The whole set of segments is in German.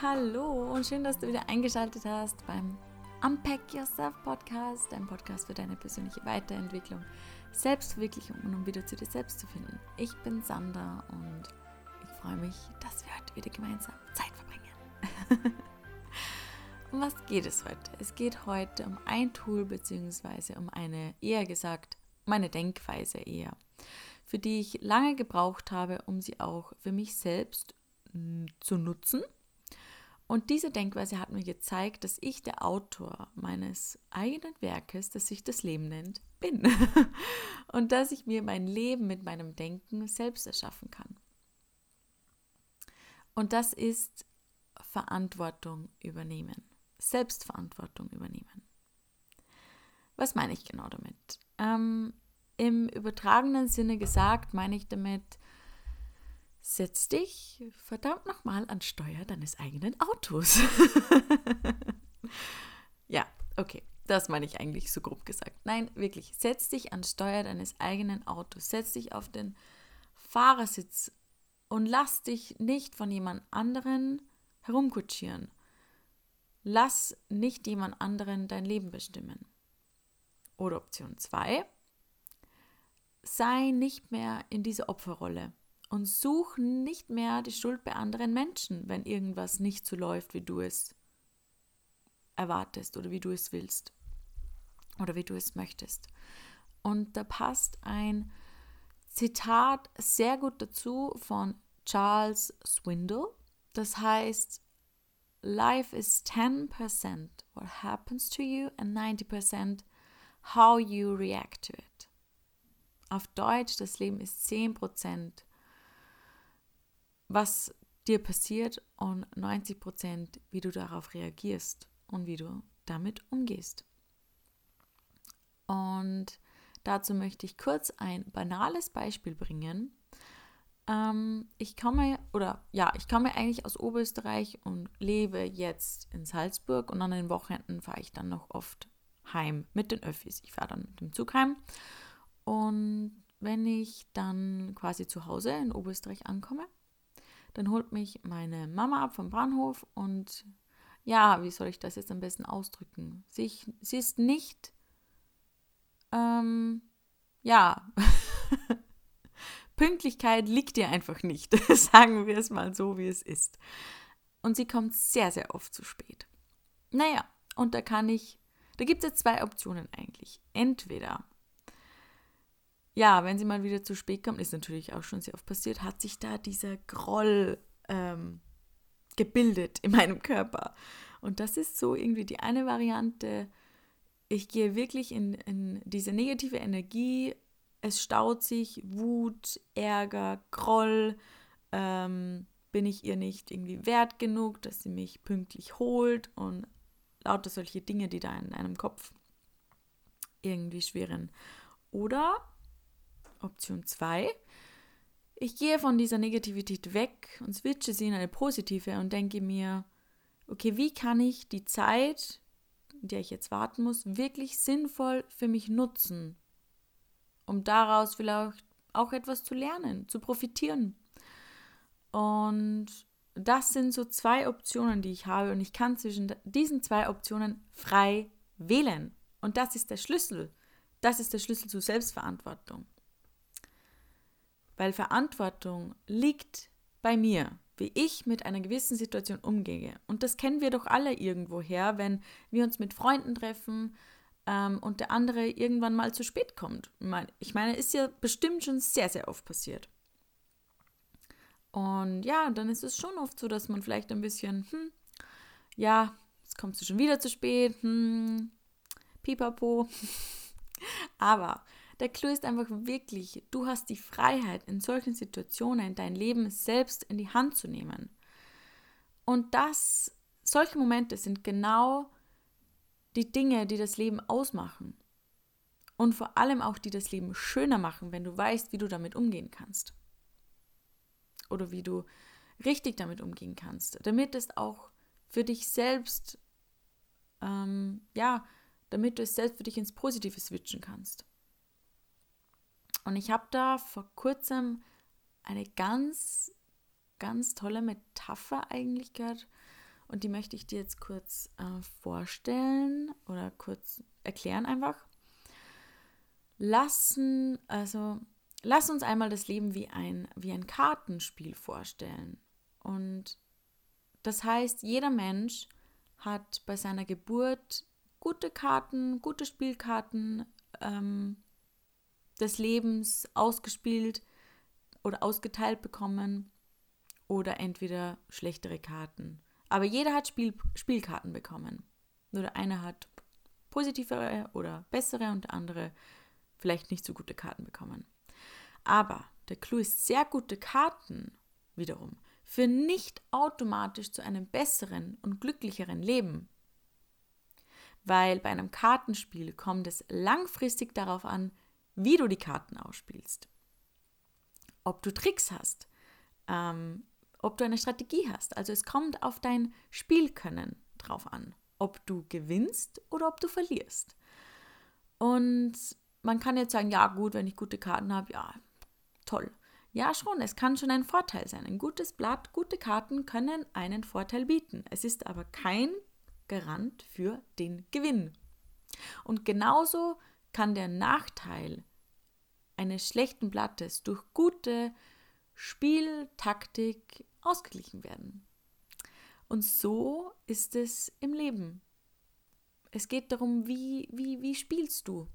hallo und schön, dass du wieder eingeschaltet hast beim Unpack Yourself Podcast, ein Podcast für deine persönliche Weiterentwicklung, Selbstverwirklichung und um wieder zu dir selbst zu finden. Ich bin Sandra und ich freue mich, dass wir heute wieder gemeinsam Zeit verbringen. um was geht es heute? Es geht heute um ein Tool bzw. um eine, eher gesagt, meine Denkweise eher, für die ich lange gebraucht habe, um sie auch für mich selbst zu nutzen und diese Denkweise hat mir gezeigt, dass ich der Autor meines eigenen Werkes, das sich das Leben nennt, bin. Und dass ich mir mein Leben mit meinem Denken selbst erschaffen kann. Und das ist Verantwortung übernehmen. Selbstverantwortung übernehmen. Was meine ich genau damit? Ähm, Im übertragenen Sinne gesagt, meine ich damit, Setz dich verdammt nochmal an Steuer deines eigenen Autos. ja, okay. Das meine ich eigentlich so grob gesagt. Nein, wirklich. Setz dich an Steuer deines eigenen Autos. Setz dich auf den Fahrersitz und lass dich nicht von jemand anderen herumkutschieren. Lass nicht jemand anderen dein Leben bestimmen. Oder Option 2. Sei nicht mehr in dieser Opferrolle und such nicht mehr die Schuld bei anderen Menschen, wenn irgendwas nicht so läuft, wie du es erwartest oder wie du es willst oder wie du es möchtest. Und da passt ein Zitat sehr gut dazu von Charles Swindle. Das heißt, Life is 10% what happens to you and 90% how you react to it. Auf Deutsch, das Leben ist 10% was dir passiert und 90 Prozent, wie du darauf reagierst und wie du damit umgehst. Und dazu möchte ich kurz ein banales Beispiel bringen. Ähm, ich komme, oder ja, ich komme eigentlich aus Oberösterreich und lebe jetzt in Salzburg und an den Wochenenden fahre ich dann noch oft heim mit den Öffis. Ich fahre dann mit dem Zug heim. Und wenn ich dann quasi zu Hause in Oberösterreich ankomme, dann holt mich meine Mama ab vom Bahnhof und ja, wie soll ich das jetzt am besten ausdrücken? Sie, sie ist nicht, ähm, ja, Pünktlichkeit liegt ihr einfach nicht. Sagen wir es mal so, wie es ist. Und sie kommt sehr, sehr oft zu spät. Naja, und da kann ich, da gibt es jetzt zwei Optionen eigentlich. Entweder ja, wenn sie mal wieder zu spät kommt, ist natürlich auch schon sehr oft passiert, hat sich da dieser Groll ähm, gebildet in meinem Körper. Und das ist so irgendwie die eine Variante. Ich gehe wirklich in, in diese negative Energie. Es staut sich Wut, Ärger, Groll. Ähm, bin ich ihr nicht irgendwie wert genug, dass sie mich pünktlich holt und lauter solche Dinge, die da in einem Kopf irgendwie schwirren. Oder Option 2. Ich gehe von dieser Negativität weg und switche sie in eine positive und denke mir, okay, wie kann ich die Zeit, in der ich jetzt warten muss, wirklich sinnvoll für mich nutzen, um daraus vielleicht auch etwas zu lernen, zu profitieren. Und das sind so zwei Optionen, die ich habe und ich kann zwischen diesen zwei Optionen frei wählen. Und das ist der Schlüssel. Das ist der Schlüssel zur Selbstverantwortung. Weil Verantwortung liegt bei mir, wie ich mit einer gewissen Situation umgehe. Und das kennen wir doch alle irgendwoher, wenn wir uns mit Freunden treffen ähm, und der andere irgendwann mal zu spät kommt. Ich meine, ist ja bestimmt schon sehr, sehr oft passiert. Und ja, dann ist es schon oft so, dass man vielleicht ein bisschen, hm, ja, jetzt kommst du schon wieder zu spät, hm, pipapo. Aber der Clou ist einfach wirklich, du hast die Freiheit, in solchen Situationen dein Leben selbst in die Hand zu nehmen. Und das, solche Momente sind genau die Dinge, die das Leben ausmachen. Und vor allem auch, die das Leben schöner machen, wenn du weißt, wie du damit umgehen kannst. Oder wie du richtig damit umgehen kannst. Damit es auch für dich selbst, ähm, ja, damit du es selbst für dich ins Positive switchen kannst. Und ich habe da vor kurzem eine ganz, ganz tolle Metapher eigentlich gehört. und die möchte ich dir jetzt kurz äh, vorstellen oder kurz erklären einfach. Lassen, also lass uns einmal das Leben wie ein, wie ein Kartenspiel vorstellen. Und das heißt, jeder Mensch hat bei seiner Geburt gute Karten, gute Spielkarten ähm, des Lebens ausgespielt oder ausgeteilt bekommen oder entweder schlechtere Karten. Aber jeder hat Spiel, Spielkarten bekommen. Nur der eine hat positivere oder bessere und der andere vielleicht nicht so gute Karten bekommen. Aber der Clou ist, sehr gute Karten wiederum führen nicht automatisch zu einem besseren und glücklicheren Leben. Weil bei einem Kartenspiel kommt es langfristig darauf an, wie du die Karten ausspielst. Ob du Tricks hast, ähm, ob du eine Strategie hast. Also es kommt auf dein Spielkönnen drauf an, ob du gewinnst oder ob du verlierst. Und man kann jetzt sagen, ja gut, wenn ich gute Karten habe, ja, toll. Ja, schon, es kann schon ein Vorteil sein. Ein gutes Blatt, gute Karten können einen Vorteil bieten. Es ist aber kein Garant für den Gewinn. Und genauso kann der Nachteil eines schlechten Blattes durch gute Spieltaktik ausgeglichen werden. Und so ist es im Leben. Es geht darum, wie, wie, wie spielst du?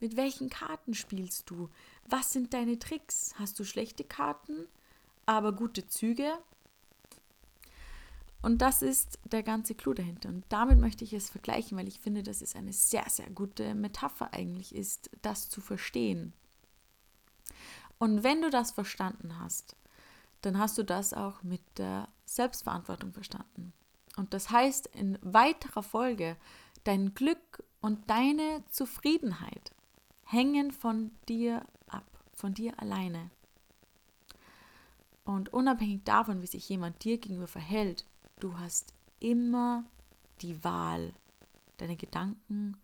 Mit welchen Karten spielst du? Was sind deine Tricks? Hast du schlechte Karten, aber gute Züge? Und das ist der ganze Clou dahinter. Und damit möchte ich es vergleichen, weil ich finde, dass es eine sehr, sehr gute Metapher eigentlich ist, das zu verstehen. Und wenn du das verstanden hast, dann hast du das auch mit der Selbstverantwortung verstanden. Und das heißt in weiterer Folge, dein Glück und deine Zufriedenheit hängen von dir ab, von dir alleine. Und unabhängig davon, wie sich jemand dir gegenüber verhält, du hast immer die Wahl, deine Gedanken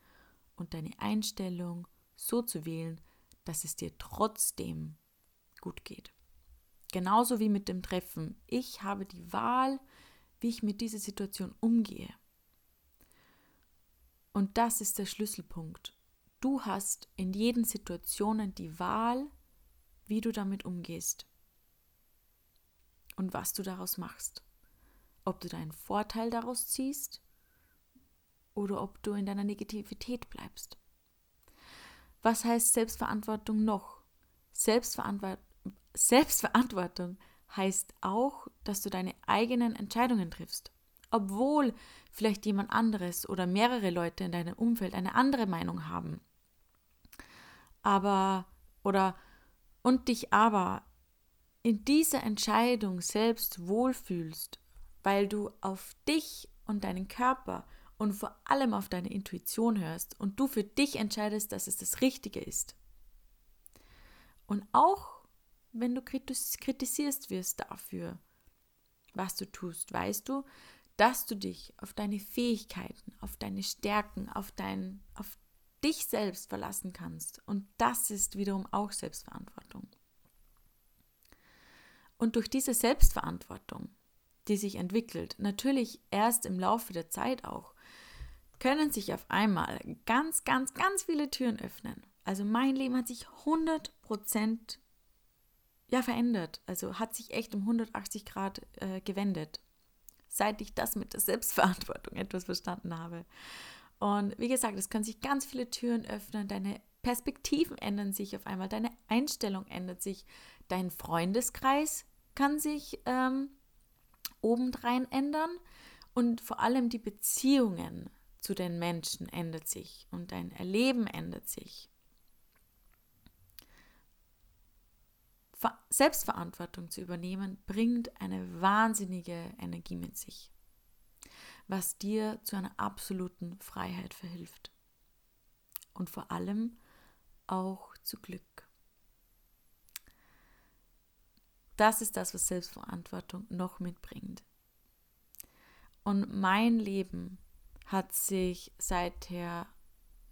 und deine Einstellung so zu wählen, dass es dir trotzdem gut geht. Genauso wie mit dem Treffen. Ich habe die Wahl, wie ich mit dieser Situation umgehe. Und das ist der Schlüsselpunkt. Du hast in jeden Situationen die Wahl, wie du damit umgehst und was du daraus machst. Ob du deinen Vorteil daraus ziehst oder ob du in deiner Negativität bleibst. Was heißt Selbstverantwortung noch? Selbstverantwortung Selbstverantwortung heißt auch, dass du deine eigenen Entscheidungen triffst. Obwohl vielleicht jemand anderes oder mehrere Leute in deinem Umfeld eine andere Meinung haben. Aber oder und dich aber in dieser Entscheidung selbst wohlfühlst, weil du auf dich und deinen Körper und vor allem auf deine Intuition hörst und du für dich entscheidest, dass es das Richtige ist. Und auch wenn du kritisierst wirst dafür, was du tust, weißt du, dass du dich auf deine Fähigkeiten, auf deine Stärken, auf dein, auf dich selbst verlassen kannst. Und das ist wiederum auch Selbstverantwortung. Und durch diese Selbstverantwortung, die sich entwickelt, natürlich erst im Laufe der Zeit auch, können sich auf einmal ganz, ganz, ganz viele Türen öffnen. Also mein Leben hat sich 100% ja, verändert. Also hat sich echt um 180 Grad äh, gewendet, seit ich das mit der Selbstverantwortung etwas verstanden habe. Und wie gesagt, es können sich ganz viele Türen öffnen, deine Perspektiven ändern sich auf einmal, deine Einstellung ändert sich, dein Freundeskreis kann sich ähm, obendrein ändern und vor allem die Beziehungen zu den Menschen ändert sich und dein Erleben ändert sich. Selbstverantwortung zu übernehmen, bringt eine wahnsinnige Energie mit sich, was dir zu einer absoluten Freiheit verhilft. Und vor allem auch zu Glück. Das ist das, was Selbstverantwortung noch mitbringt. Und mein Leben hat sich seither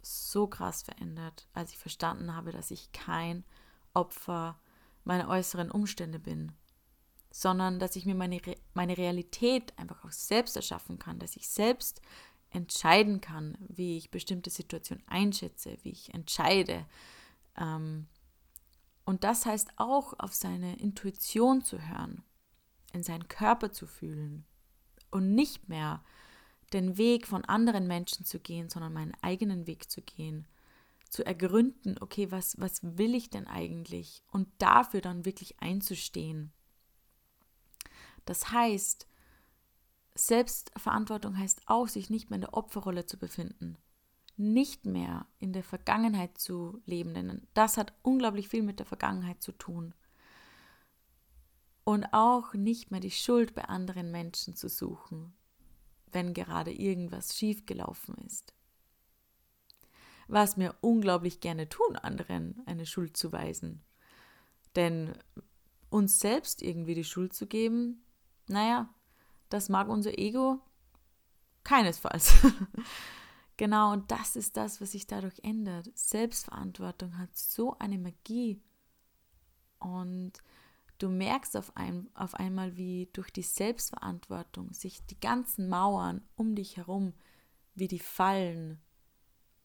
so krass verändert, als ich verstanden habe, dass ich kein Opfer meiner äußeren Umstände bin, sondern dass ich mir meine, meine Realität einfach auch selbst erschaffen kann, dass ich selbst entscheiden kann, wie ich bestimmte Situationen einschätze, wie ich entscheide. Ähm, und das heißt auch, auf seine Intuition zu hören, in seinen Körper zu fühlen und nicht mehr den Weg von anderen Menschen zu gehen, sondern meinen eigenen Weg zu gehen, zu ergründen, okay, was, was will ich denn eigentlich und dafür dann wirklich einzustehen. Das heißt, Selbstverantwortung heißt auch, sich nicht mehr in der Opferrolle zu befinden, nicht mehr in der Vergangenheit zu leben, denn das hat unglaublich viel mit der Vergangenheit zu tun. Und auch nicht mehr die Schuld bei anderen Menschen zu suchen, wenn gerade irgendwas schiefgelaufen ist. Was wir unglaublich gerne tun, anderen eine Schuld zu weisen. Denn uns selbst irgendwie die Schuld zu geben, naja, das mag unser Ego keinesfalls. genau, und das ist das, was sich dadurch ändert. Selbstverantwortung hat so eine Magie. Und du merkst auf, ein, auf einmal, wie durch die Selbstverantwortung sich die ganzen Mauern um dich herum, wie die fallen.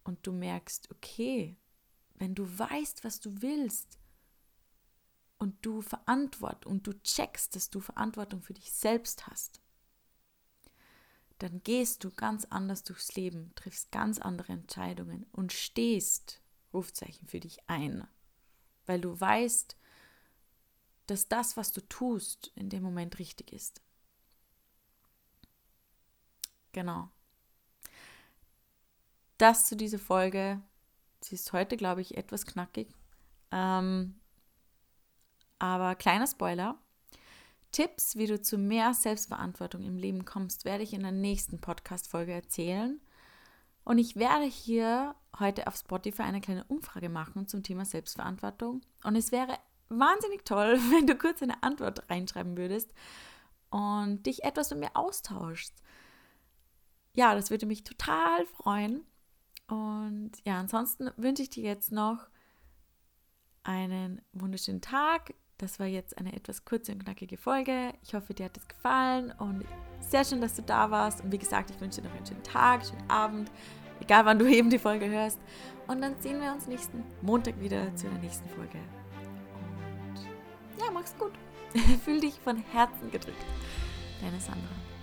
Und du merkst, okay, wenn du weißt, was du willst, und du Verantwortung und du checkst, dass du Verantwortung für dich selbst hast, dann gehst du ganz anders durchs Leben, triffst ganz andere Entscheidungen und stehst, Rufzeichen, für dich ein, weil du weißt, dass das, was du tust, in dem Moment richtig ist. Genau. Das zu dieser Folge. Sie ist heute, glaube ich, etwas knackig. Ähm, aber kleiner Spoiler, Tipps, wie du zu mehr Selbstverantwortung im Leben kommst, werde ich in der nächsten Podcast-Folge erzählen. Und ich werde hier heute auf Spotify eine kleine Umfrage machen zum Thema Selbstverantwortung. Und es wäre wahnsinnig toll, wenn du kurz eine Antwort reinschreiben würdest und dich etwas mit mir austauschst. Ja, das würde mich total freuen. Und ja, ansonsten wünsche ich dir jetzt noch einen wunderschönen Tag, das war jetzt eine etwas kurze und knackige Folge. Ich hoffe, dir hat es gefallen und sehr schön, dass du da warst. Und wie gesagt, ich wünsche dir noch einen schönen Tag, schönen Abend, egal wann du eben die Folge hörst. Und dann sehen wir uns nächsten Montag wieder zu der nächsten Folge. Und ja, mach's gut. Fühl dich von Herzen gedrückt. Deine Sandra.